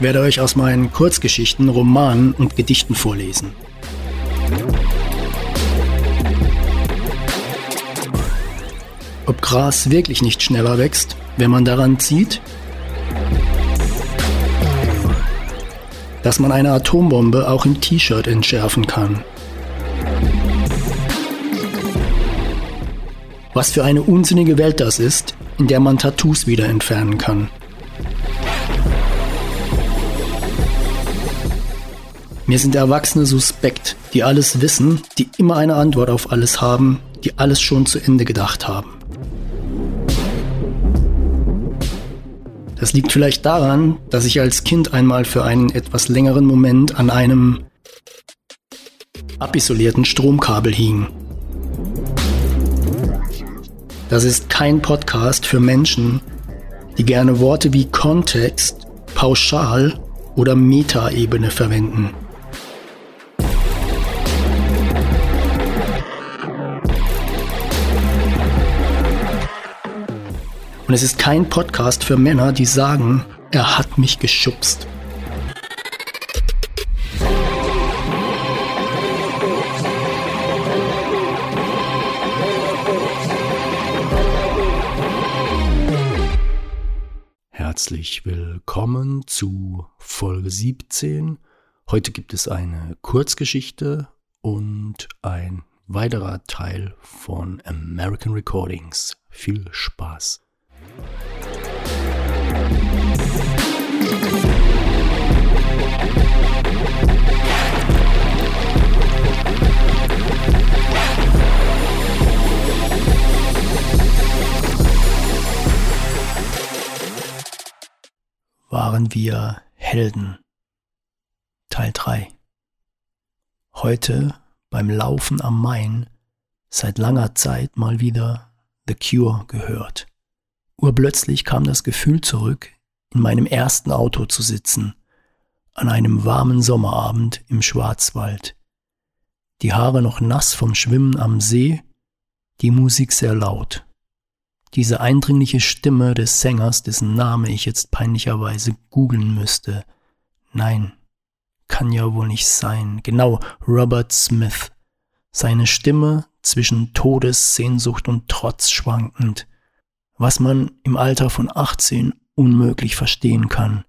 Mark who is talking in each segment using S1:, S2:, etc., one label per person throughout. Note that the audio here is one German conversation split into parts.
S1: Ich werde euch aus meinen Kurzgeschichten, Romanen und Gedichten vorlesen. Ob Gras wirklich nicht schneller wächst, wenn man daran zieht? Dass man eine Atombombe auch im T-Shirt entschärfen kann. Was für eine unsinnige Welt das ist, in der man Tattoos wieder entfernen kann. Mir sind Erwachsene suspekt, die alles wissen, die immer eine Antwort auf alles haben, die alles schon zu Ende gedacht haben. Das liegt vielleicht daran, dass ich als Kind einmal für einen etwas längeren Moment an einem abisolierten Stromkabel hing. Das ist kein Podcast für Menschen, die gerne Worte wie Kontext, Pauschal oder Metaebene verwenden. Und es ist kein Podcast für Männer, die sagen, er hat mich geschubst. Herzlich willkommen zu Folge 17. Heute gibt es eine Kurzgeschichte und ein weiterer Teil von American Recordings. Viel Spaß. Waren wir Helden? Teil 3 Heute beim Laufen am Main seit langer Zeit mal wieder The Cure gehört. Urplötzlich kam das Gefühl zurück, in meinem ersten Auto zu sitzen, an einem warmen Sommerabend im Schwarzwald. Die Haare noch nass vom Schwimmen am See, die Musik sehr laut. Diese eindringliche Stimme des Sängers, dessen Name ich jetzt peinlicherweise googeln müsste. Nein, kann ja wohl nicht sein. Genau, Robert Smith. Seine Stimme zwischen Todessehnsucht und Trotz schwankend was man im Alter von 18 unmöglich verstehen kann.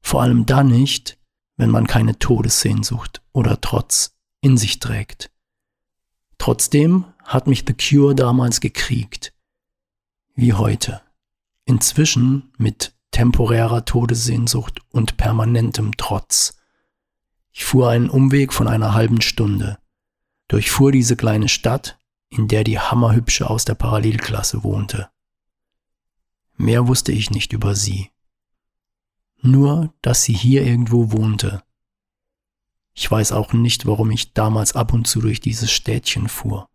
S1: Vor allem dann nicht, wenn man keine Todessehnsucht oder Trotz in sich trägt. Trotzdem hat mich The Cure damals gekriegt. Wie heute. Inzwischen mit temporärer Todessehnsucht und permanentem Trotz. Ich fuhr einen Umweg von einer halben Stunde, durchfuhr diese kleine Stadt, in der die Hammerhübsche aus der Parallelklasse wohnte. Mehr wusste ich nicht über sie. Nur, dass sie hier irgendwo wohnte. Ich weiß auch nicht, warum ich damals ab und zu durch dieses Städtchen fuhr.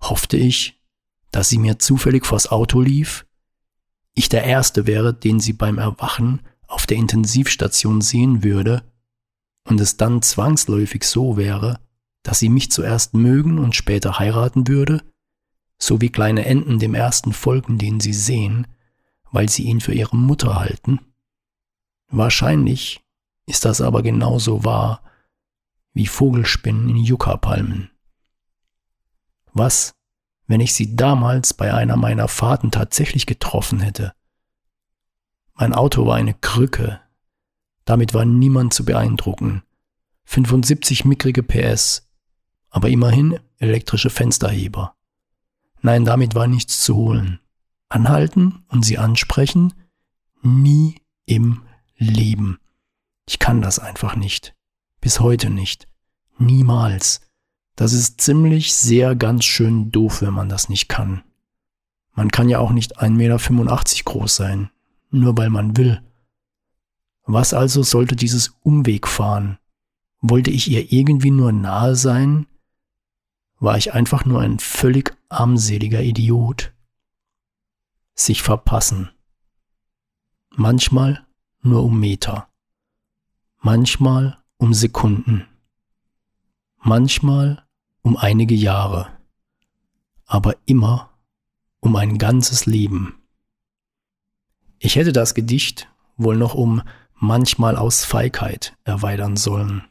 S1: Hoffte ich, dass sie mir zufällig vors Auto lief, ich der Erste wäre, den sie beim Erwachen auf der Intensivstation sehen würde, und es dann zwangsläufig so wäre, dass sie mich zuerst mögen und später heiraten würde, so wie kleine Enten dem ersten folgen, den sie sehen, weil sie ihn für ihre Mutter halten? Wahrscheinlich ist das aber genauso wahr wie Vogelspinnen in Yucca-Palmen. Was, wenn ich sie damals bei einer meiner Fahrten tatsächlich getroffen hätte? Mein Auto war eine Krücke. Damit war niemand zu beeindrucken. 75 mickrige PS, aber immerhin elektrische Fensterheber. Nein, damit war nichts zu holen anhalten und sie ansprechen? Nie im Leben. Ich kann das einfach nicht. Bis heute nicht. Niemals. Das ist ziemlich sehr ganz schön doof, wenn man das nicht kann. Man kann ja auch nicht 1,85 Meter groß sein, nur weil man will. Was also sollte dieses Umwegfahren? Wollte ich ihr irgendwie nur nahe sein? War ich einfach nur ein völlig armseliger Idiot? Sich verpassen. Manchmal nur um Meter, manchmal um Sekunden. manchmal um einige Jahre, aber immer um ein ganzes Leben. Ich hätte das Gedicht wohl noch um manchmal aus Feigheit erweitern sollen.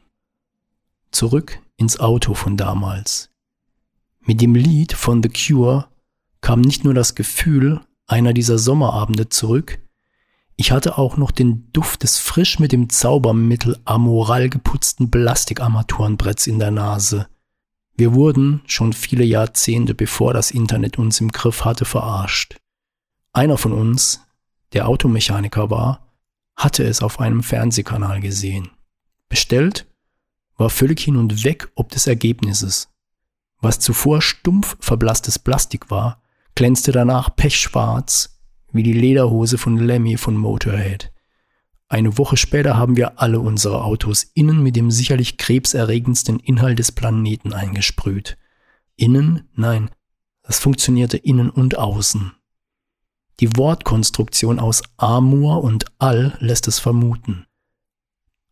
S1: Zurück ins Auto von damals. Mit dem Lied von The Cure kam nicht nur das Gefühl einer dieser Sommerabende zurück, ich hatte auch noch den Duft des frisch mit dem Zaubermittel amoral geputzten Plastikarmaturenbretts in der Nase. Wir wurden schon viele Jahrzehnte bevor das Internet uns im Griff hatte verarscht. Einer von uns, der Automechaniker war, hatte es auf einem Fernsehkanal gesehen. Bestellt, war völlig hin und weg ob des Ergebnisses. Was zuvor stumpf verblasstes Plastik war, glänzte danach pechschwarz wie die Lederhose von Lemmy von Motorhead. Eine Woche später haben wir alle unsere Autos innen mit dem sicherlich krebserregendsten Inhalt des Planeten eingesprüht. Innen? Nein, das funktionierte innen und außen. Die Wortkonstruktion aus Amor und All lässt es vermuten.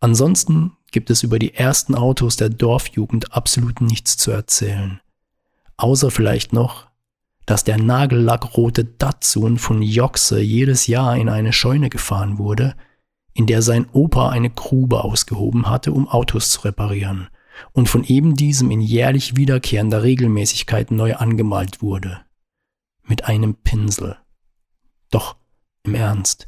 S1: Ansonsten gibt es über die ersten Autos der Dorfjugend absolut nichts zu erzählen. Außer vielleicht noch, dass der nagellackrote Datsun von Joxe jedes Jahr in eine Scheune gefahren wurde, in der sein Opa eine Grube ausgehoben hatte, um Autos zu reparieren, und von eben diesem in jährlich wiederkehrender Regelmäßigkeit neu angemalt wurde. Mit einem Pinsel. Doch, im Ernst,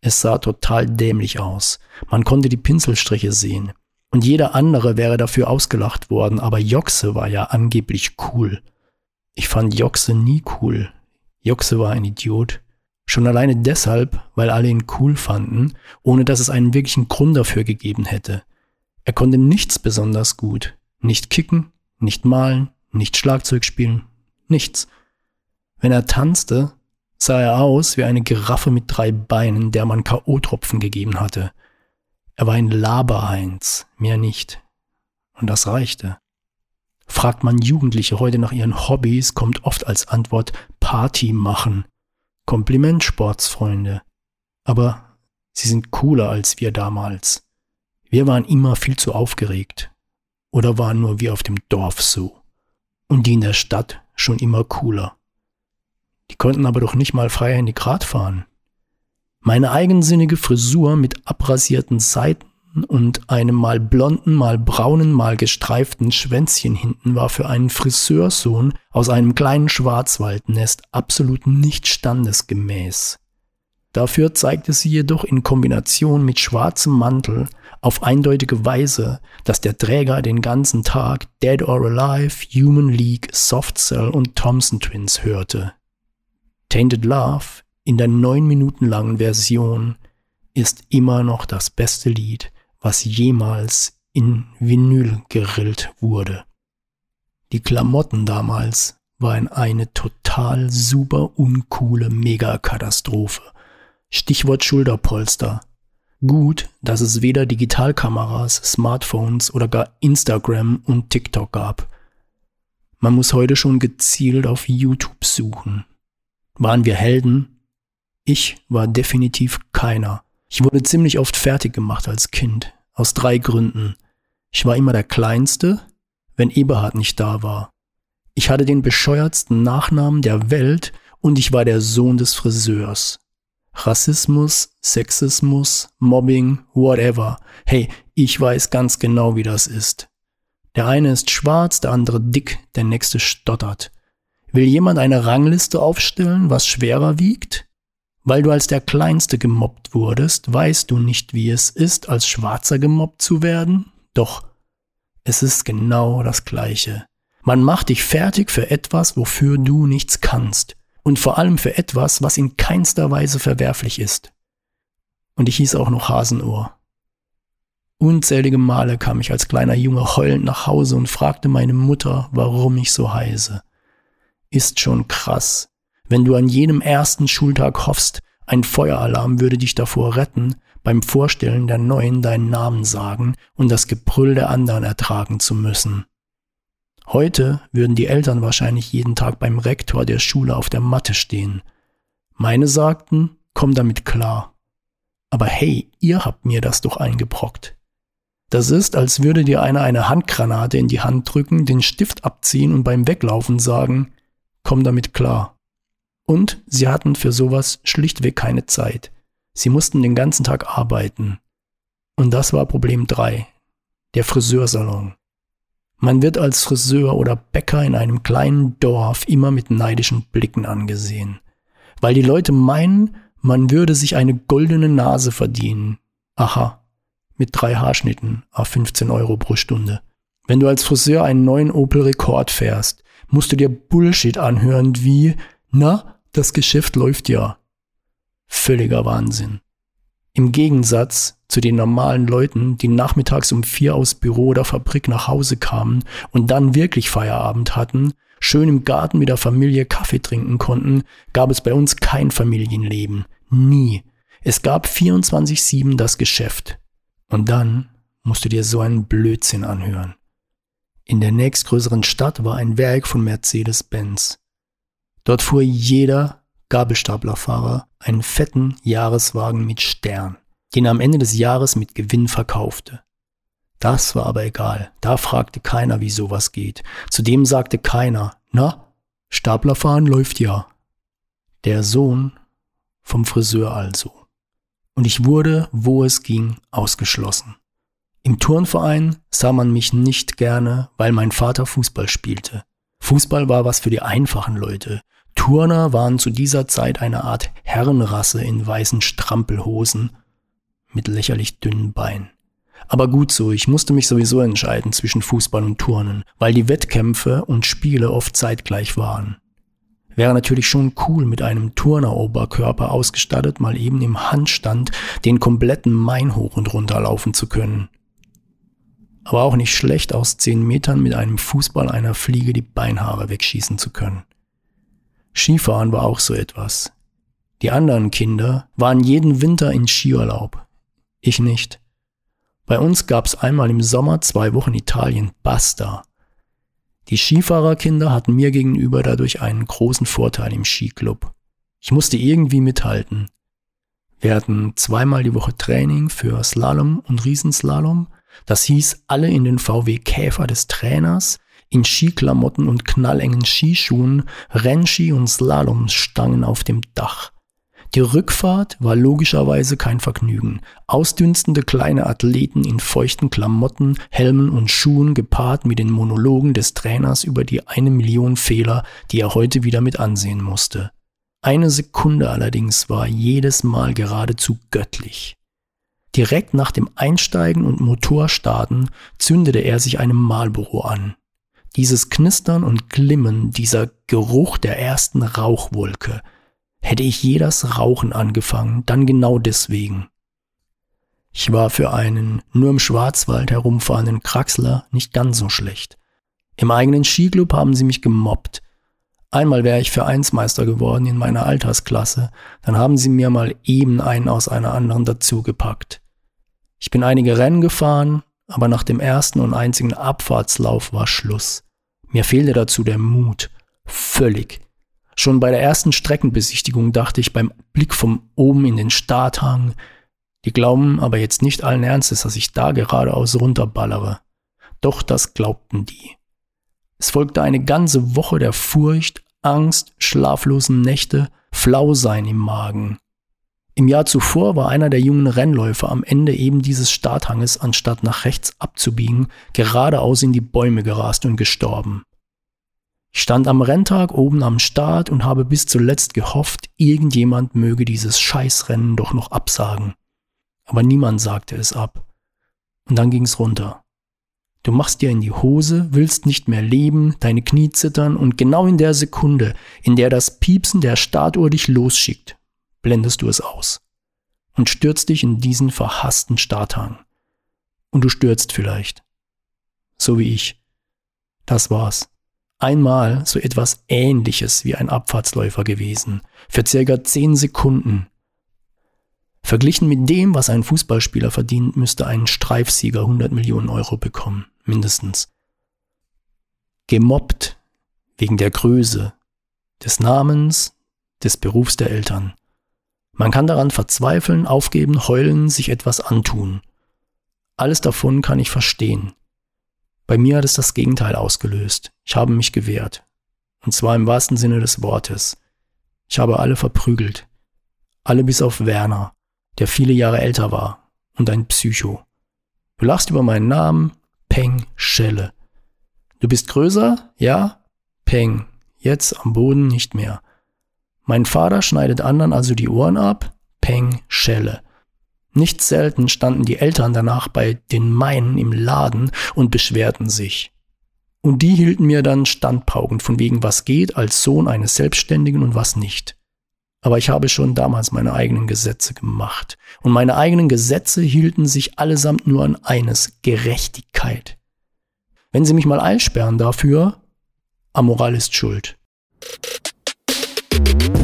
S1: es sah total dämlich aus. Man konnte die Pinselstriche sehen. Und jeder andere wäre dafür ausgelacht worden, aber Joxe war ja angeblich cool. Ich fand Joxe nie cool. Joxe war ein Idiot. Schon alleine deshalb, weil alle ihn cool fanden, ohne dass es einen wirklichen Grund dafür gegeben hätte. Er konnte nichts besonders gut. Nicht kicken, nicht malen, nicht Schlagzeug spielen, nichts. Wenn er tanzte, sah er aus wie eine Giraffe mit drei Beinen, der man K.O.-Tropfen gegeben hatte. Er war ein Laberheinz, mehr nicht. Und das reichte. Fragt man Jugendliche heute nach ihren Hobbys, kommt oft als Antwort Party machen. Kompliment, Sportsfreunde. Aber sie sind cooler als wir damals. Wir waren immer viel zu aufgeregt. Oder waren nur wir auf dem Dorf so. Und die in der Stadt schon immer cooler. Die konnten aber doch nicht mal freihändig Rad fahren. Meine eigensinnige Frisur mit abrasierten Seiten und einem mal blonden, mal braunen, mal gestreiften Schwänzchen hinten war für einen Friseursohn aus einem kleinen Schwarzwaldnest absolut nicht standesgemäß. Dafür zeigte sie jedoch in Kombination mit schwarzem Mantel auf eindeutige Weise, dass der Träger den ganzen Tag Dead or Alive, Human League, Soft Cell und Thompson Twins hörte. Tainted Love in der neun Minuten langen Version ist immer noch das beste Lied, was jemals in Vinyl gerillt wurde. Die Klamotten damals waren eine total super uncoole Megakatastrophe. Stichwort Schulterpolster. Gut, dass es weder Digitalkameras, Smartphones oder gar Instagram und TikTok gab. Man muss heute schon gezielt auf YouTube suchen. Waren wir Helden? Ich war definitiv keiner. Ich wurde ziemlich oft fertig gemacht als Kind. Aus drei Gründen. Ich war immer der Kleinste, wenn Eberhard nicht da war. Ich hatte den bescheuertsten Nachnamen der Welt und ich war der Sohn des Friseurs. Rassismus, Sexismus, Mobbing, whatever. Hey, ich weiß ganz genau, wie das ist. Der eine ist schwarz, der andere dick, der nächste stottert. Will jemand eine Rangliste aufstellen, was schwerer wiegt? Weil du als der Kleinste gemobbt wurdest, weißt du nicht, wie es ist, als Schwarzer gemobbt zu werden? Doch, es ist genau das Gleiche. Man macht dich fertig für etwas, wofür du nichts kannst. Und vor allem für etwas, was in keinster Weise verwerflich ist. Und ich hieß auch noch Hasenohr. Unzählige Male kam ich als kleiner Junge heulend nach Hause und fragte meine Mutter, warum ich so heiße ist schon krass. Wenn du an jedem ersten Schultag hoffst, ein Feueralarm würde dich davor retten, beim Vorstellen der Neuen deinen Namen sagen und das Gebrüll der anderen ertragen zu müssen. Heute würden die Eltern wahrscheinlich jeden Tag beim Rektor der Schule auf der Matte stehen. Meine sagten, komm damit klar. Aber hey, ihr habt mir das doch eingebrockt. Das ist, als würde dir einer eine Handgranate in die Hand drücken, den Stift abziehen und beim Weglaufen sagen, komm damit klar. Und sie hatten für sowas schlichtweg keine Zeit. Sie mussten den ganzen Tag arbeiten. Und das war Problem 3, der Friseursalon. Man wird als Friseur oder Bäcker in einem kleinen Dorf immer mit neidischen Blicken angesehen, weil die Leute meinen, man würde sich eine goldene Nase verdienen. Aha, mit drei Haarschnitten auf 15 Euro pro Stunde. Wenn du als Friseur einen neuen Opel Rekord fährst, musst du dir Bullshit anhören wie, na, das Geschäft läuft ja. Völliger Wahnsinn. Im Gegensatz zu den normalen Leuten, die nachmittags um vier aus Büro oder Fabrik nach Hause kamen und dann wirklich Feierabend hatten, schön im Garten mit der Familie Kaffee trinken konnten, gab es bei uns kein Familienleben. Nie. Es gab 24-7 das Geschäft. Und dann musst du dir so einen Blödsinn anhören. In der nächstgrößeren Stadt war ein Werk von Mercedes-Benz. Dort fuhr jeder Gabelstaplerfahrer einen fetten Jahreswagen mit Stern, den er am Ende des Jahres mit Gewinn verkaufte. Das war aber egal. Da fragte keiner, wie sowas geht. Zudem sagte keiner, na, Staplerfahren läuft ja. Der Sohn vom Friseur also und ich wurde, wo es ging, ausgeschlossen. Im Turnverein sah man mich nicht gerne, weil mein Vater Fußball spielte. Fußball war was für die einfachen Leute. Turner waren zu dieser Zeit eine Art Herrenrasse in weißen Strampelhosen mit lächerlich dünnen Beinen. Aber gut so, ich musste mich sowieso entscheiden zwischen Fußball und Turnen, weil die Wettkämpfe und Spiele oft zeitgleich waren. Wäre natürlich schon cool, mit einem Turneroberkörper ausgestattet, mal eben im Handstand den kompletten Main hoch und runter laufen zu können. Aber auch nicht schlecht, aus zehn Metern mit einem Fußball einer Fliege die Beinhaare wegschießen zu können. Skifahren war auch so etwas. Die anderen Kinder waren jeden Winter in Skiurlaub. Ich nicht. Bei uns gab's einmal im Sommer zwei Wochen Italien, basta. Die Skifahrerkinder hatten mir gegenüber dadurch einen großen Vorteil im Skiclub. Ich musste irgendwie mithalten. Wir hatten zweimal die Woche Training für Slalom und Riesenslalom. Das hieß alle in den VW Käfer des Trainers, in Skiklamotten und knallengen Skischuhen, Rennski und Slalomstangen auf dem Dach. Die Rückfahrt war logischerweise kein Vergnügen. Ausdünstende kleine Athleten in feuchten Klamotten, Helmen und Schuhen gepaart mit den Monologen des Trainers über die eine Million Fehler, die er heute wieder mit ansehen musste. Eine Sekunde allerdings war jedes Mal geradezu göttlich. Direkt nach dem Einsteigen und Motorstarten zündete er sich einem Marlboro an. Dieses Knistern und Glimmen, dieser Geruch der ersten Rauchwolke, Hätte ich je das Rauchen angefangen, dann genau deswegen. Ich war für einen nur im Schwarzwald herumfahrenden Kraxler nicht ganz so schlecht. Im eigenen Skiclub haben sie mich gemobbt. Einmal wäre ich Vereinsmeister geworden in meiner Altersklasse, dann haben sie mir mal eben einen aus einer anderen dazugepackt. Ich bin einige Rennen gefahren, aber nach dem ersten und einzigen Abfahrtslauf war Schluss. Mir fehlte dazu der Mut. Völlig. Schon bei der ersten Streckenbesichtigung dachte ich beim Blick von oben in den Starthang, die glauben aber jetzt nicht allen Ernstes, dass ich da geradeaus runterballere. Doch das glaubten die. Es folgte eine ganze Woche der Furcht, Angst, schlaflosen Nächte, Flausein im Magen. Im Jahr zuvor war einer der jungen Rennläufer am Ende eben dieses Starthanges, anstatt nach rechts abzubiegen, geradeaus in die Bäume gerast und gestorben. Ich stand am Renntag oben am Start und habe bis zuletzt gehofft, irgendjemand möge dieses Scheißrennen doch noch absagen. Aber niemand sagte es ab. Und dann ging's runter. Du machst dir in die Hose, willst nicht mehr leben, deine Knie zittern und genau in der Sekunde, in der das Piepsen der Startuhr dich losschickt, blendest du es aus und stürzt dich in diesen verhassten Starthang. Und du stürzt vielleicht. So wie ich. Das war's einmal so etwas ähnliches wie ein Abfahrtsläufer gewesen, für circa 10 Sekunden. Verglichen mit dem, was ein Fußballspieler verdient, müsste ein Streifsieger 100 Millionen Euro bekommen, mindestens. Gemobbt wegen der Größe, des Namens, des Berufs der Eltern. Man kann daran verzweifeln, aufgeben, heulen, sich etwas antun. Alles davon kann ich verstehen. Bei mir hat es das Gegenteil ausgelöst. Ich habe mich gewehrt. Und zwar im wahrsten Sinne des Wortes. Ich habe alle verprügelt. Alle bis auf Werner, der viele Jahre älter war und ein Psycho. Du lachst über meinen Namen, Peng Schelle. Du bist größer? Ja? Peng. Jetzt am Boden nicht mehr. Mein Vater schneidet anderen also die Ohren ab? Peng Schelle. Nicht selten standen die Eltern danach bei den meinen im Laden und beschwerten sich. Und die hielten mir dann Standpauken von wegen was geht als Sohn eines Selbstständigen und was nicht. Aber ich habe schon damals meine eigenen Gesetze gemacht. Und meine eigenen Gesetze hielten sich allesamt nur an eines, Gerechtigkeit. Wenn sie mich mal einsperren dafür, Amoral ist schuld. Thank you.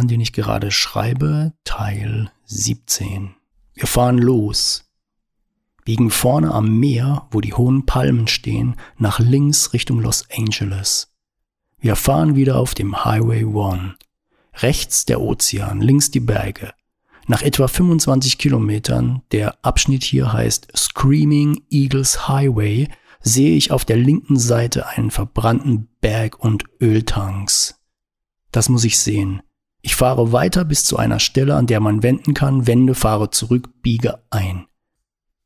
S1: Roman, den ich gerade schreibe, Teil 17. Wir fahren los, biegen vorne am Meer, wo die hohen Palmen stehen, nach links Richtung Los Angeles. Wir fahren wieder auf dem Highway 1. Rechts der Ozean, links die Berge. Nach etwa 25 Kilometern, der Abschnitt hier heißt Screaming Eagles Highway, sehe ich auf der linken Seite einen verbrannten Berg und Öltanks. Das muss ich sehen. Ich fahre weiter bis zu einer Stelle, an der man wenden kann, wende, fahre zurück, biege ein.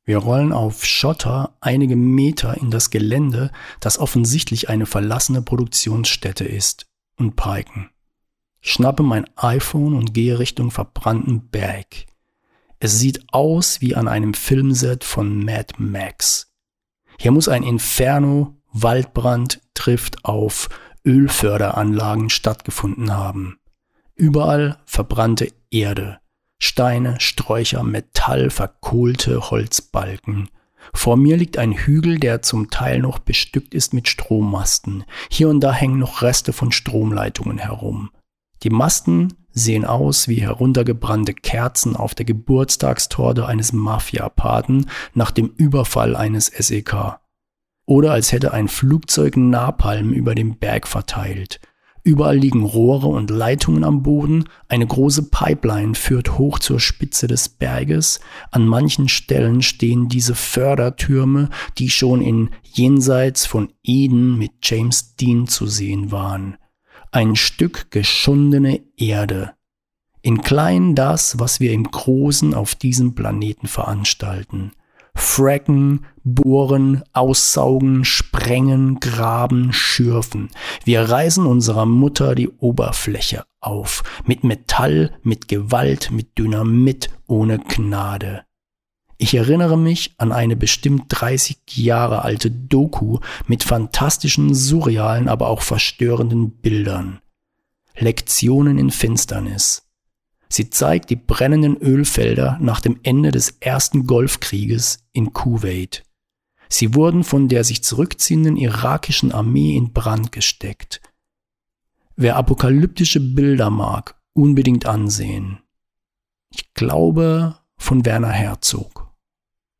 S1: Wir rollen auf Schotter einige Meter in das Gelände, das offensichtlich eine verlassene Produktionsstätte ist, und parken. Schnappe mein iPhone und gehe Richtung verbrannten Berg. Es sieht aus wie an einem Filmset von Mad Max. Hier muss ein Inferno, Waldbrand trifft auf Ölförderanlagen stattgefunden haben. Überall verbrannte Erde, Steine, Sträucher, Metall, verkohlte Holzbalken. Vor mir liegt ein Hügel, der zum Teil noch bestückt ist mit Strommasten. Hier und da hängen noch Reste von Stromleitungen herum. Die Masten sehen aus wie heruntergebrannte Kerzen auf der Geburtstagstorte eines Mafiapaten nach dem Überfall eines SEK. Oder als hätte ein Flugzeug Napalm über dem Berg verteilt. Überall liegen Rohre und Leitungen am Boden, eine große Pipeline führt hoch zur Spitze des Berges, an manchen Stellen stehen diese Fördertürme, die schon in Jenseits von Eden mit James Dean zu sehen waren ein Stück geschundene Erde. In klein das, was wir im Großen auf diesem Planeten veranstalten. Fracken, bohren, aussaugen, sprengen, graben, schürfen. Wir reißen unserer Mutter die Oberfläche auf. Mit Metall, mit Gewalt, mit Dynamit, ohne Gnade. Ich erinnere mich an eine bestimmt 30 Jahre alte Doku mit fantastischen, surrealen, aber auch verstörenden Bildern. Lektionen in Finsternis. Sie zeigt die brennenden Ölfelder nach dem Ende des ersten Golfkrieges in Kuwait. Sie wurden von der sich zurückziehenden irakischen Armee in Brand gesteckt. Wer apokalyptische Bilder mag, unbedingt ansehen. Ich glaube von Werner Herzog.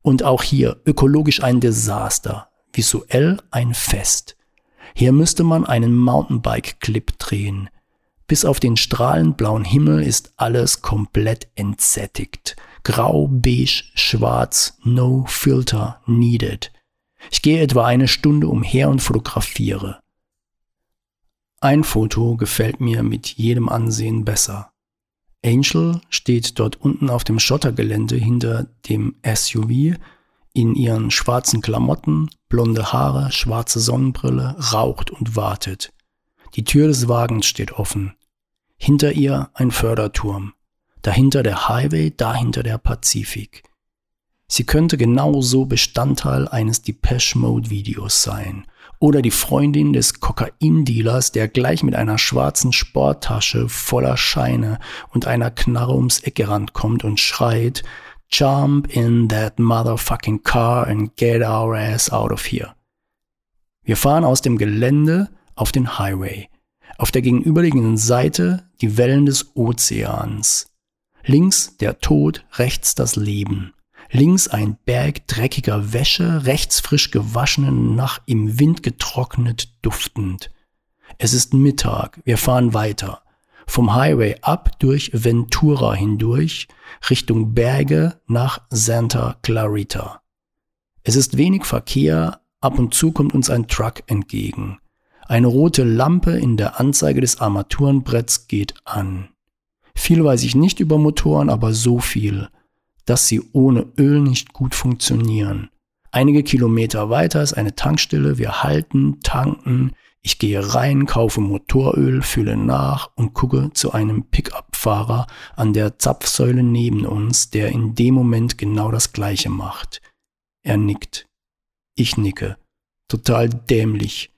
S1: Und auch hier ökologisch ein Desaster, visuell ein Fest. Hier müsste man einen Mountainbike-Clip drehen. Bis auf den strahlend blauen Himmel ist alles komplett entsättigt. Grau, beige, schwarz, no filter needed. Ich gehe etwa eine Stunde umher und fotografiere. Ein Foto gefällt mir mit jedem Ansehen besser. Angel steht dort unten auf dem Schottergelände hinter dem SUV in ihren schwarzen Klamotten, blonde Haare, schwarze Sonnenbrille, raucht und wartet. Die Tür des Wagens steht offen. Hinter ihr ein Förderturm. Dahinter der Highway, dahinter der Pazifik. Sie könnte genauso Bestandteil eines Depeche Mode Videos sein oder die Freundin des Kokaindealers, der gleich mit einer schwarzen Sporttasche voller Scheine und einer Knarre ums Eck gerannt kommt und schreit, Jump in that motherfucking car and get our ass out of here. Wir fahren aus dem Gelände auf den Highway. Auf der gegenüberliegenden Seite die Wellen des Ozeans. Links der Tod, rechts das Leben. Links ein Berg dreckiger Wäsche, rechts frisch gewaschenen, nach im Wind getrocknet duftend. Es ist Mittag, wir fahren weiter. Vom Highway ab durch Ventura hindurch, Richtung Berge nach Santa Clarita. Es ist wenig Verkehr, ab und zu kommt uns ein Truck entgegen. Eine rote Lampe in der Anzeige des Armaturenbretts geht an. Viel weiß ich nicht über Motoren, aber so viel – dass sie ohne Öl nicht gut funktionieren. Einige Kilometer weiter ist eine Tankstelle, wir halten, tanken, ich gehe rein, kaufe Motoröl, fülle nach und gucke zu einem Pickup-Fahrer an der Zapfsäule neben uns, der in dem Moment genau das gleiche macht. Er nickt. Ich nicke. Total dämlich.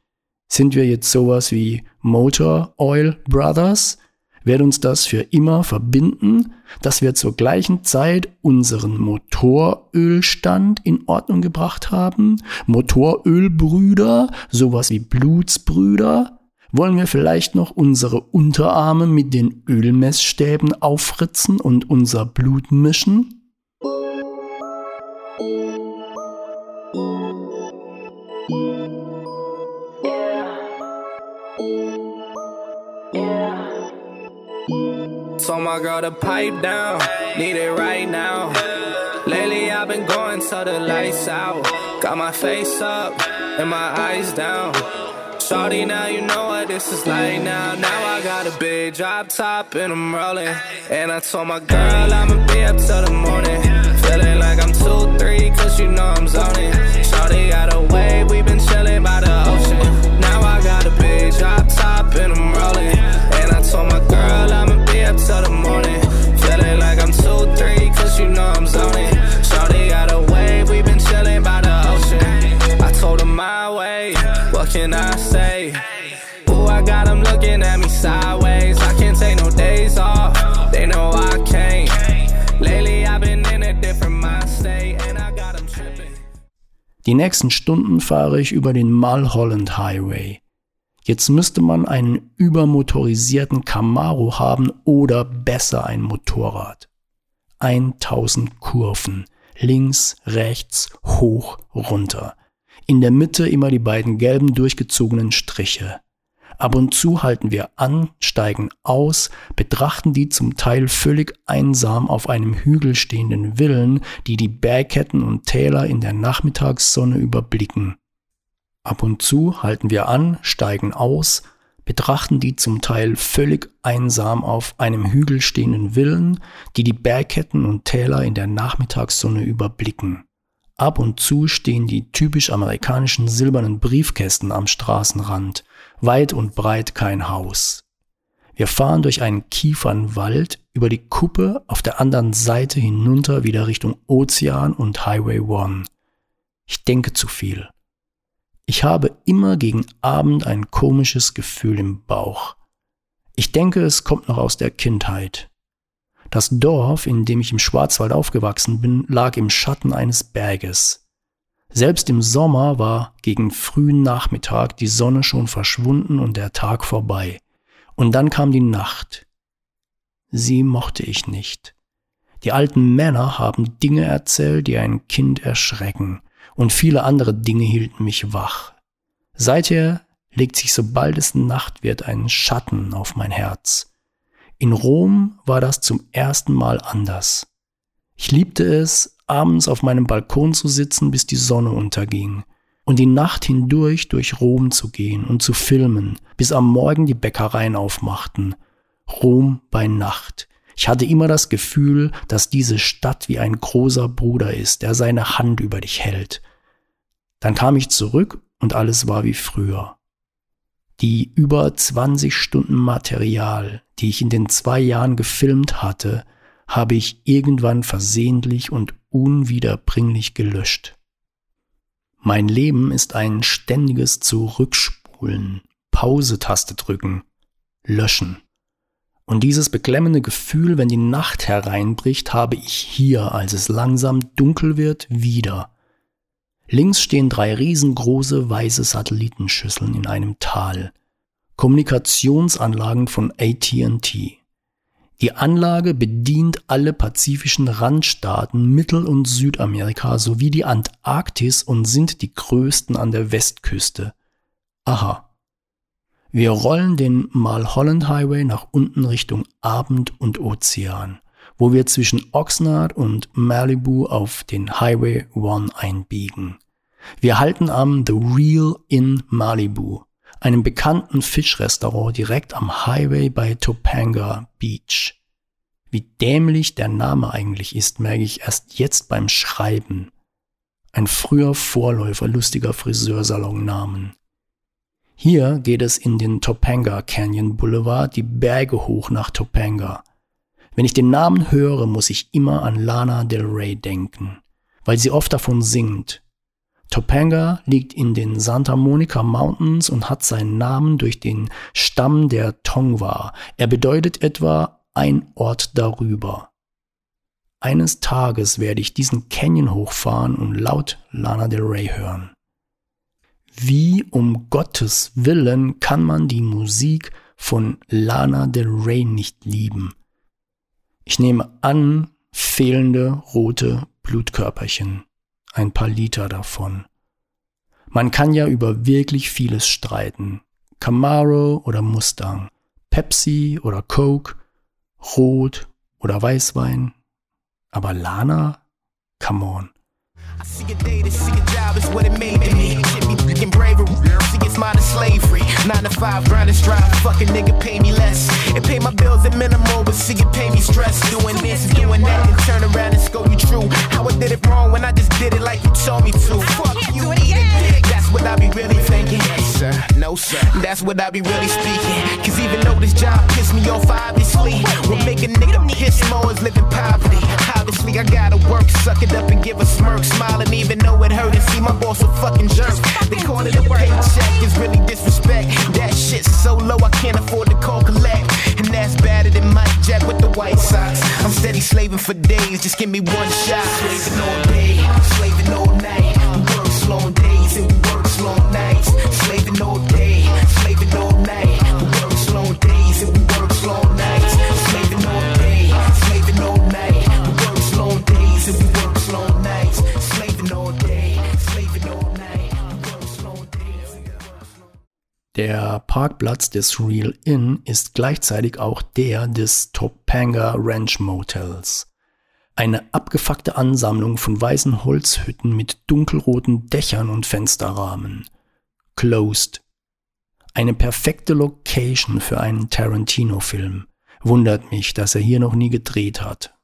S1: Sind wir jetzt sowas wie Motor Oil Brothers? wird uns das für immer verbinden, dass wir zur gleichen Zeit unseren Motorölstand in Ordnung gebracht haben, Motorölbrüder, sowas wie Blutsbrüder, wollen wir vielleicht noch unsere Unterarme mit den Ölmessstäben auffritzen und unser Blut mischen? Told my girl to pipe down, need it right now. Lately I've been going till the lights out. Got my face up and my eyes down. Shorty, now you know what this is like now. Now I got a big drop top and I'm rolling. And I told my girl I'ma be up till the morning. Feeling like I'm 2-3, cause you know I'm zoning. Shorty got a wave, we been chilling by the ocean. Now I got a big drop top and I'm rolling. Nächsten Stunden fahre ich über den Mulholland Highway. Jetzt müsste man einen übermotorisierten Camaro haben oder besser ein Motorrad. 1000 Kurven. Links, rechts, hoch, runter. In der Mitte immer die beiden gelben durchgezogenen Striche. Ab und zu halten wir an, steigen aus, betrachten die zum Teil völlig einsam auf einem Hügel stehenden Villen, die die Bergketten und Täler in der Nachmittagssonne überblicken. Ab und zu halten wir an, steigen aus, betrachten die zum Teil völlig einsam auf einem Hügel stehenden Villen, die die Bergketten und Täler in der Nachmittagssonne überblicken. Ab und zu stehen die typisch amerikanischen silbernen Briefkästen am Straßenrand, weit und breit kein Haus. Wir fahren durch einen Kiefernwald über die Kuppe auf der anderen Seite hinunter wieder Richtung Ozean und Highway One. Ich denke zu viel. Ich habe immer gegen Abend ein komisches Gefühl im Bauch. Ich denke, es kommt noch aus der Kindheit. Das Dorf, in dem ich im Schwarzwald aufgewachsen bin, lag im Schatten eines Berges. Selbst im Sommer war gegen frühen Nachmittag die Sonne schon verschwunden und der Tag vorbei. Und dann kam die Nacht. Sie mochte ich nicht. Die alten Männer haben Dinge erzählt, die ein Kind erschrecken und viele andere Dinge hielten mich wach. Seither legt sich, sobald es Nacht wird, ein Schatten auf mein Herz. In Rom war das zum ersten Mal anders. Ich liebte es, abends auf meinem Balkon zu sitzen, bis die Sonne unterging. und die Nacht hindurch durch Rom zu gehen und zu filmen, bis am Morgen die Bäckereien aufmachten. Rom bei Nacht. Ich hatte immer das Gefühl, dass diese Stadt wie ein großer Bruder ist, der seine Hand über dich hält. Dann kam ich zurück und alles war wie früher. Die über 20 Stunden Material, die ich in den zwei Jahren gefilmt hatte, habe ich irgendwann versehentlich und unwiederbringlich gelöscht. Mein Leben ist ein ständiges Zurückspulen, Pause-Taste drücken, löschen. Und dieses beklemmende Gefühl, wenn die Nacht hereinbricht, habe ich hier, als es langsam dunkel wird, wieder. Links stehen drei riesengroße weiße Satellitenschüsseln in einem Tal. Kommunikationsanlagen von AT&T. Die Anlage bedient alle pazifischen Randstaaten Mittel- und Südamerika sowie die Antarktis und sind die größten an der Westküste. Aha. Wir rollen den Malholland Highway nach unten Richtung Abend und Ozean, wo wir zwischen Oxnard und Malibu auf den Highway One einbiegen. Wir halten am The Real in Malibu, einem bekannten Fischrestaurant direkt am Highway bei Topanga Beach. Wie dämlich der Name eigentlich ist, merke ich erst jetzt beim Schreiben. Ein früher Vorläufer lustiger Friseursalonnamen. Hier geht es in den Topanga Canyon Boulevard die Berge hoch nach Topanga. Wenn ich den Namen höre, muss ich immer an Lana Del Rey denken, weil sie oft davon singt. Topanga liegt in den Santa Monica Mountains und hat seinen Namen durch den Stamm der Tongva. Er bedeutet etwa ein Ort darüber. Eines Tages werde ich diesen Canyon hochfahren und laut Lana Del Rey hören. Wie um Gottes Willen kann man die Musik von Lana Del Rey nicht lieben? Ich nehme an, fehlende rote Blutkörperchen ein paar Liter davon. Man kann ja über wirklich vieles streiten. Camaro oder Mustang, Pepsi oder Coke, Rot oder Weißwein. Aber Lana? Come on. I see a day thinking bravery. See it's mine slavery. Nine to five, grind and strive. Fucking nigga pay me less. And pay my bills at minimal, but see it pay me stress. Doing this and doing that and turn around and scold you true. How I did it wrong when I just did it like you told me to. Fuck you, eat it. That's what I be really thinking. Yes, sir. No, sir. That's what I be really speaking. Cause even though this job pissed me off, obviously, what make a nigga piss more is living poverty. Obviously, I gotta work, suck it up and give a smirk. Smiling even though it hurt and see my boss a fucking jerk. They call it a paycheck, it's really disrespect. That shit's so low I can't afford to call collect. And that's better than Mike Jack with the White socks. I'm steady slaving for days, just give me one shot. Parkplatz des Real Inn ist gleichzeitig auch der des Topanga Ranch Motels. Eine abgefuckte Ansammlung von weißen Holzhütten mit dunkelroten Dächern und Fensterrahmen. Closed. Eine perfekte Location für einen Tarantino-Film. Wundert mich, dass er hier noch nie gedreht hat.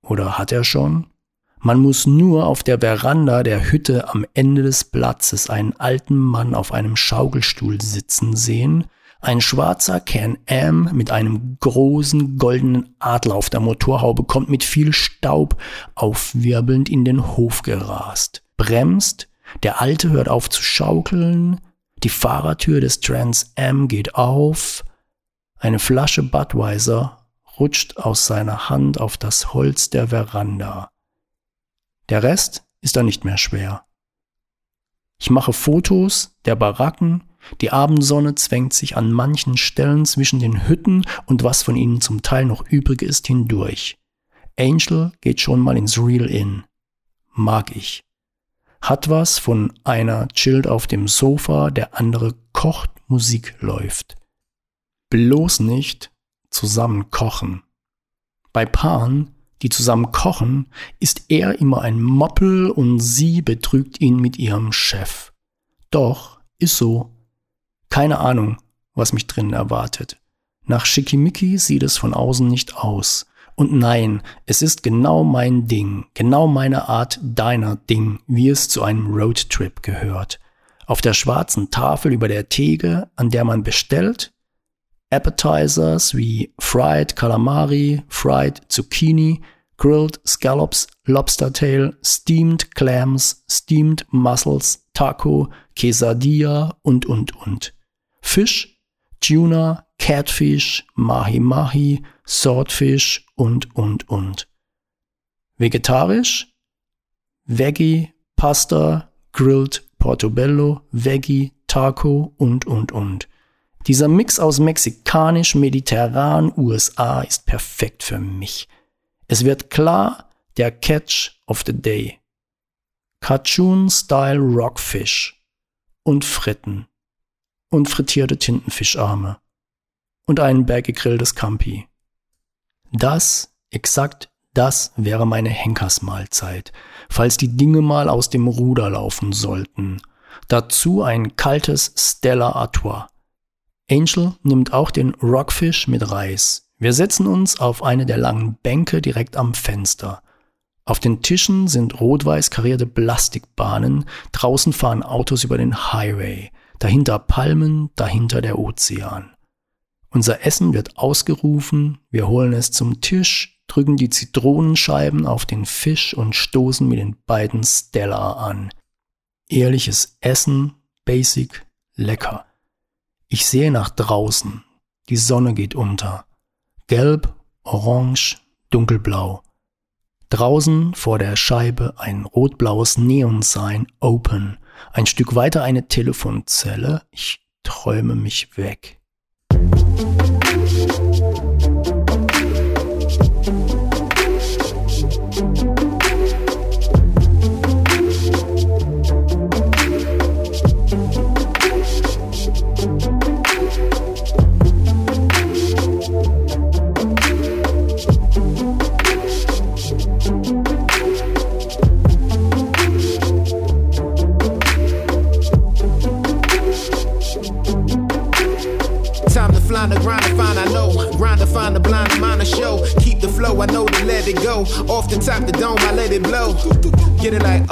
S1: Oder hat er schon? Man muss nur auf der Veranda der Hütte am Ende des Platzes einen alten Mann auf einem Schaukelstuhl sitzen sehen, ein schwarzer Can-Am mit einem großen goldenen Adler auf der Motorhaube kommt mit viel Staub aufwirbelnd in den Hof gerast, bremst, der Alte hört auf zu schaukeln, die Fahrertür des Trans Am geht auf, eine Flasche Budweiser rutscht aus seiner Hand auf das Holz der Veranda. Der Rest ist dann nicht mehr schwer. Ich mache Fotos der Baracken, die Abendsonne zwängt sich an manchen Stellen zwischen den Hütten und was von ihnen zum Teil noch übrig ist hindurch. Angel geht schon mal ins Real Inn. Mag ich. Hat was von einer chillt auf dem Sofa, der andere kocht, Musik läuft. Bloß nicht zusammen kochen. Bei Paaren die zusammen kochen, ist er immer ein Moppel und sie betrügt ihn mit ihrem Chef. Doch, ist so. Keine Ahnung, was mich drinnen erwartet. Nach Schickimicki sieht es von außen nicht aus. Und nein, es ist genau mein Ding, genau meine Art deiner Ding, wie es zu einem Roadtrip gehört. Auf der schwarzen Tafel über der Theke, an der man bestellt, Appetizers wie Fried Calamari, Fried Zucchini, Grilled Scallops, Lobster Tail, Steamed Clams, Steamed Mussels, Taco, Quesadilla und, und, und. Fisch, Tuna, Catfish, Mahi Mahi, Swordfish und, und, und. Vegetarisch? Veggie, Pasta, Grilled, Portobello, Veggie, Taco und, und, und. Dieser Mix aus mexikanisch, mediterran, USA ist perfekt für mich. Es wird klar der Catch of the Day. Cartoon-Style Rockfish und Fritten und frittierte Tintenfischarme und ein Berg gegrilltes Campi. Das, exakt das wäre meine Henkersmahlzeit, falls die Dinge mal aus dem Ruder laufen sollten. Dazu ein kaltes Stella Artois. Angel nimmt auch den Rockfish mit Reis. Wir setzen uns auf eine der langen Bänke direkt am Fenster. Auf den Tischen sind rot-weiß karierte Plastikbahnen, draußen fahren Autos über den Highway, dahinter Palmen, dahinter der Ozean. Unser Essen wird ausgerufen, wir holen es zum Tisch, drücken die Zitronenscheiben auf den Fisch und stoßen mit den beiden Stella an. Ehrliches Essen, basic, lecker. Ich sehe nach draußen. Die Sonne geht unter. Gelb, orange, dunkelblau. Draußen vor der Scheibe ein rotblaues Neon-Sign Open. Ein Stück weiter eine Telefonzelle. Ich träume mich weg.
S2: find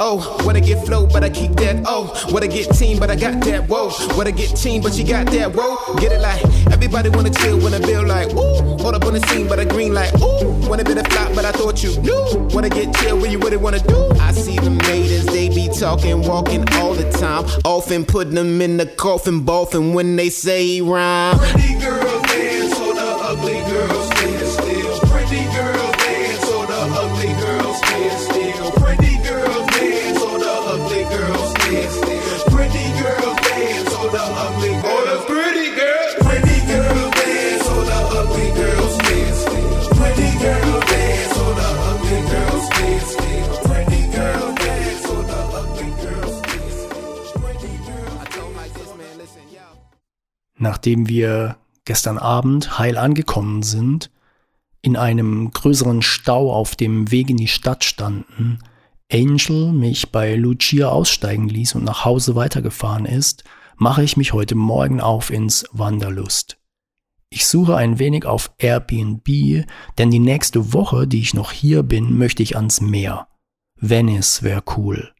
S2: oh, what I get flow, but I keep that, oh. What I get team, but I got that, whoa. What I get team, but you got that, whoa. Get it like, everybody wanna chill when I build like, ooh. Hold up on the scene, but I green like, ooh. Wanna be the flop, but I thought you knew. Wanna get chill, where you really wanna do? I see the maidens, they be talking, walking all the time. Often putting them in the coffin, boffin when they say rhyme.
S1: Nachdem wir gestern Abend heil angekommen sind, in einem größeren Stau auf dem Weg in die Stadt standen, Angel mich bei Lucia aussteigen ließ und nach Hause weitergefahren ist, mache ich mich heute Morgen auf ins Wanderlust. Ich suche ein wenig auf Airbnb, denn die nächste Woche, die ich noch hier bin, möchte ich ans Meer. Venice wäre cool.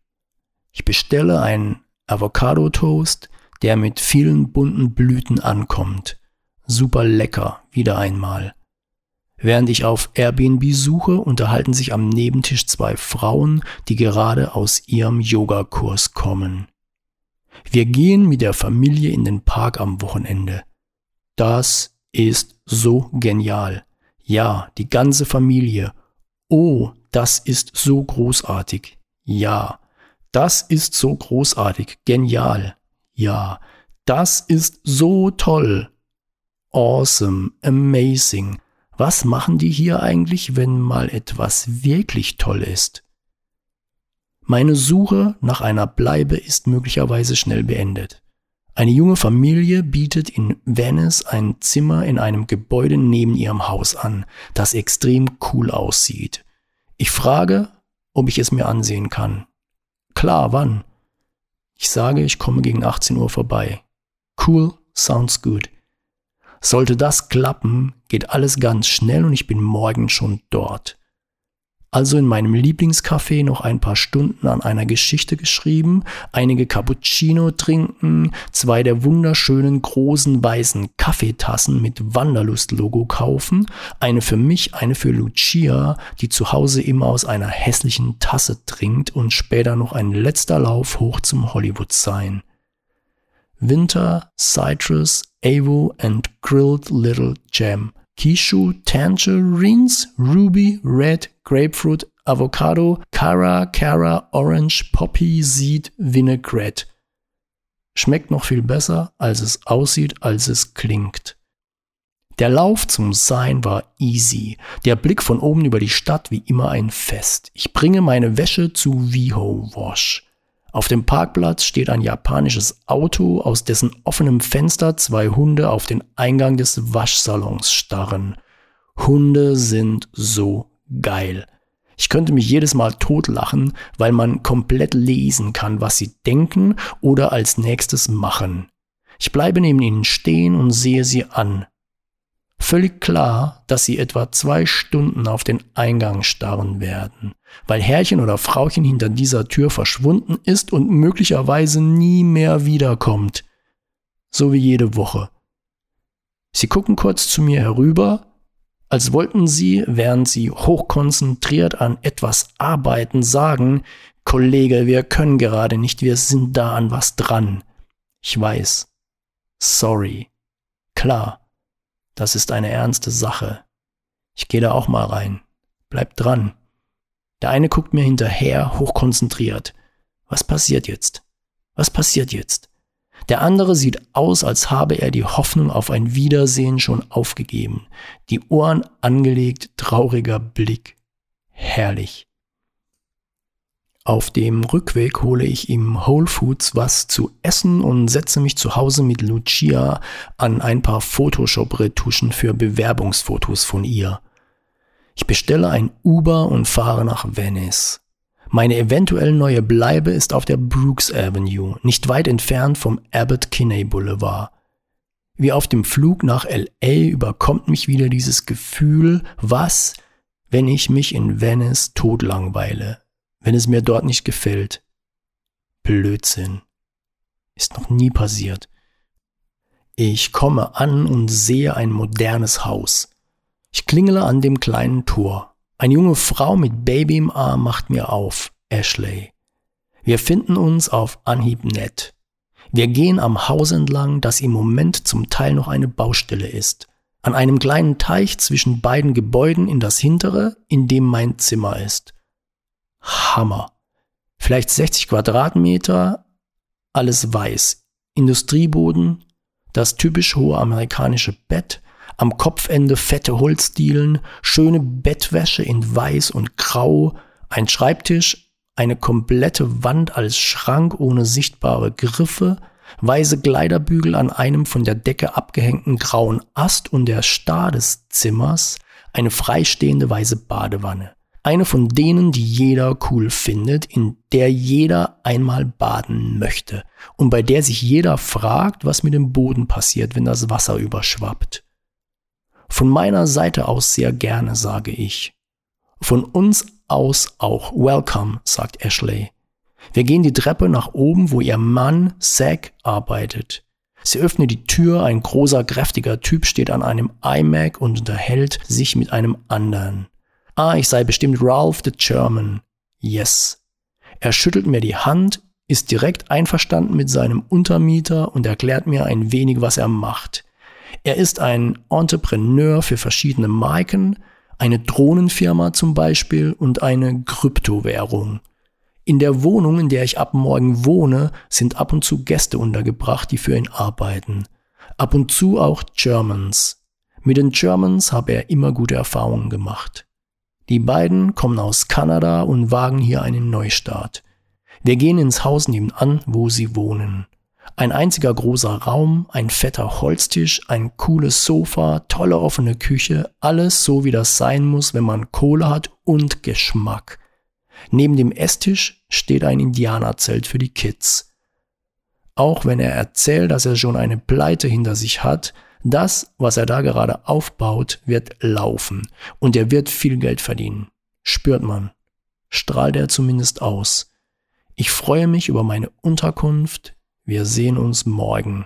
S1: Ich bestelle einen Avocado-Toast, der mit vielen bunten Blüten ankommt. Super lecker, wieder einmal. Während ich auf Airbnb suche, unterhalten sich am Nebentisch zwei Frauen, die gerade aus ihrem Yogakurs kommen. Wir gehen mit der Familie in den Park am Wochenende. Das ist so genial. Ja, die ganze Familie. Oh, das ist so großartig. Ja, das ist so großartig. Genial. Ja, das ist so toll. Awesome, amazing. Was machen die hier eigentlich, wenn mal etwas wirklich toll ist? Meine Suche nach einer Bleibe ist möglicherweise schnell beendet. Eine junge Familie bietet in Venice ein Zimmer in einem Gebäude neben ihrem Haus an, das extrem cool aussieht. Ich frage, ob ich es mir ansehen kann. Klar, wann? Ich sage, ich komme gegen 18 Uhr vorbei. Cool, sounds good. Sollte das klappen, geht alles ganz schnell und ich bin morgen schon dort. Also in meinem Lieblingscafé noch ein paar Stunden an einer Geschichte geschrieben, einige Cappuccino trinken, zwei der wunderschönen großen weißen Kaffeetassen mit Wanderlust-Logo kaufen, eine für mich, eine für Lucia, die zu Hause immer aus einer hässlichen Tasse trinkt und später noch ein letzter Lauf hoch zum Hollywood sein. Winter, Citrus, Avo and Grilled Little Jam. Kishu, Tangerines, Ruby, Red, Grapefruit, Avocado, Cara, Cara, Orange, Poppy, Seed, Vinaigrette. Schmeckt noch viel besser, als es aussieht, als es klingt. Der Lauf zum Sein war easy. Der Blick von oben über die Stadt wie immer ein Fest. Ich bringe meine Wäsche zu Viho Wash. Auf dem Parkplatz steht ein japanisches Auto, aus dessen offenem Fenster zwei Hunde auf den Eingang des Waschsalons starren. Hunde sind so geil. Ich könnte mich jedes Mal totlachen, weil man komplett lesen kann, was sie denken oder als nächstes machen. Ich bleibe neben ihnen stehen und sehe sie an. Völlig klar, dass sie etwa zwei Stunden auf den Eingang starren werden weil Herrchen oder Frauchen hinter dieser Tür verschwunden ist und möglicherweise nie mehr wiederkommt. So wie jede Woche. Sie gucken kurz zu mir herüber, als wollten sie, während sie hochkonzentriert an etwas arbeiten, sagen, Kollege, wir können gerade nicht, wir sind da an was dran. Ich weiß. Sorry. Klar, das ist eine ernste Sache. Ich gehe da auch mal rein. Bleib dran. Der eine guckt mir hinterher, hochkonzentriert. Was passiert jetzt? Was passiert jetzt? Der andere sieht aus, als habe er die Hoffnung auf ein Wiedersehen schon aufgegeben. Die Ohren angelegt, trauriger Blick. Herrlich. Auf dem Rückweg hole ich ihm Whole Foods was zu essen und setze mich zu Hause mit Lucia an ein paar Photoshop-Retuschen für Bewerbungsfotos von ihr. Ich bestelle ein Uber und fahre nach Venice. Meine eventuell neue Bleibe ist auf der Brooks Avenue, nicht weit entfernt vom Abbott Kinney Boulevard. Wie auf dem Flug nach LA überkommt mich wieder dieses Gefühl, was, wenn ich mich in Venice totlangweile, wenn es mir dort nicht gefällt. Blödsinn. Ist noch nie passiert. Ich komme an und sehe ein modernes Haus. Ich klingele an dem kleinen Tor. Eine junge Frau mit Baby im Arm macht mir auf. Ashley. Wir finden uns auf Anhieb nett. Wir gehen am Haus entlang, das im Moment zum Teil noch eine Baustelle ist. An einem kleinen Teich zwischen beiden Gebäuden in das hintere, in dem mein Zimmer ist. Hammer. Vielleicht 60 Quadratmeter, alles weiß. Industrieboden, das typisch hohe amerikanische Bett, am Kopfende fette Holzdielen, schöne Bettwäsche in weiß und grau, ein Schreibtisch, eine komplette Wand als Schrank ohne sichtbare Griffe, weiße Kleiderbügel an einem von der Decke abgehängten grauen Ast und der Star des Zimmers, eine freistehende weiße Badewanne. Eine von denen, die jeder cool findet, in der jeder einmal baden möchte und bei der sich jeder fragt, was mit dem Boden passiert, wenn das Wasser überschwappt. Von meiner Seite aus sehr gerne, sage ich. Von uns aus auch welcome, sagt Ashley. Wir gehen die Treppe nach oben, wo ihr Mann Zack arbeitet. Sie öffnet die Tür, ein großer, kräftiger Typ steht an einem iMac und unterhält sich mit einem anderen. Ah, ich sei bestimmt Ralph the German. Yes. Er schüttelt mir die Hand, ist direkt einverstanden mit seinem Untermieter und erklärt mir ein wenig, was er macht. Er ist ein Entrepreneur für verschiedene Marken, eine Drohnenfirma zum Beispiel und eine Kryptowährung. In der Wohnung, in der ich ab morgen wohne, sind ab und zu Gäste untergebracht, die für ihn arbeiten. Ab und zu auch Germans. Mit den Germans habe er immer gute Erfahrungen gemacht. Die beiden kommen aus Kanada und wagen hier einen Neustart. Wir gehen ins Haus nebenan, wo sie wohnen. Ein einziger großer Raum, ein fetter Holztisch, ein cooles Sofa, tolle offene Küche, alles so wie das sein muss, wenn man Kohle hat und Geschmack. Neben dem Esstisch steht ein Indianerzelt für die Kids. Auch wenn er erzählt, dass er schon eine Pleite hinter sich hat, das, was er da gerade aufbaut, wird laufen und er wird viel Geld verdienen. Spürt man. Strahlt er zumindest aus. Ich freue mich über meine Unterkunft. Wir sehen uns morgen.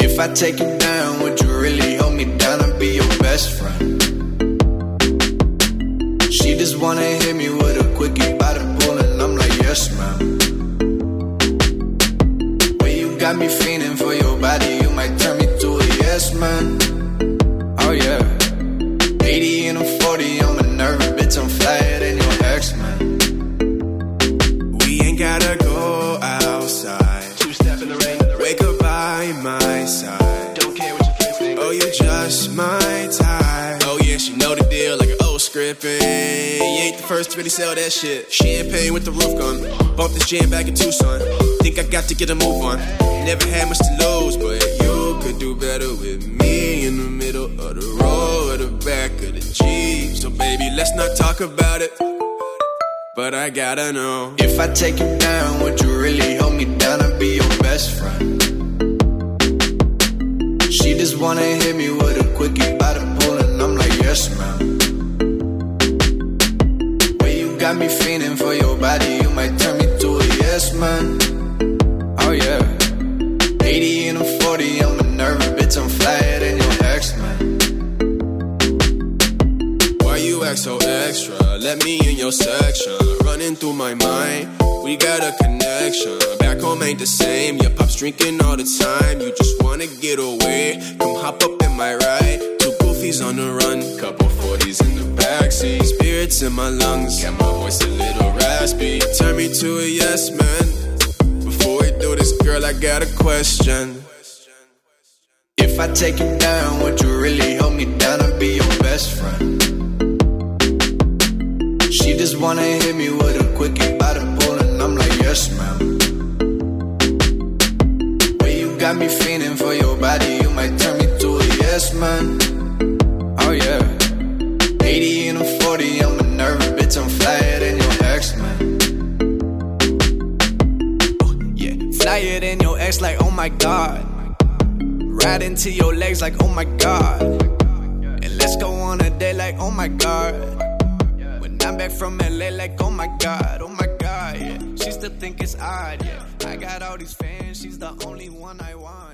S3: If I take you down, would you really hold me down and be your best friend? She just wanna hit me with a got me feeling for your body, you might turn me to a yes, man.
S4: Ain't
S3: the
S4: first to really sell that shit. Champagne with the roof gun. Bought this jam back in Tucson. Think I got to get a move on. Never had much to lose, but you could do better with me in the middle of the road or the back of the Jeep. So, baby, let's not talk about it. But I gotta know.
S3: If I take you down, would you really hold me down and be your best friend? She just wanna hit me with a quickie by the pool, and I'm like, yes, ma'am. Got me feeling for your body, you might turn me to a yes, man. Oh, yeah. 80 and I'm 40, I'm a nervous bitch, I'm flyer than your ex, man.
S4: Why you act so extra? Let me in your section. Running through my mind, we got a connection. Back home ain't the same. Your pop's drinking all the time. You just wanna get away. Come hop up in my ride. Goofies on the run, couple 40s in the backseat. Spirits in my lungs, got my voice a little raspy. Turn me to a yes man. Before we do this, girl, I got a question.
S3: If I take you down, would you really hold me down and be your best friend? She just wanna hit me with a quickie by the pool, and I'm like, yes, ma'am. You got me feeling for your body, you might turn me to a yes, man. Oh, yeah. 80 and I'm 40, I'm a nervous bitch, I'm flyer than your ex, man. Oh, yeah. Flyer than your ex, like, oh my god. Right into your legs, like, oh my god. And let's go on a date, like, oh my god. When I'm back from LA, like, oh my god, oh my god, yeah. She still think it's odd, yeah. I got all these fans, she's the only one I want.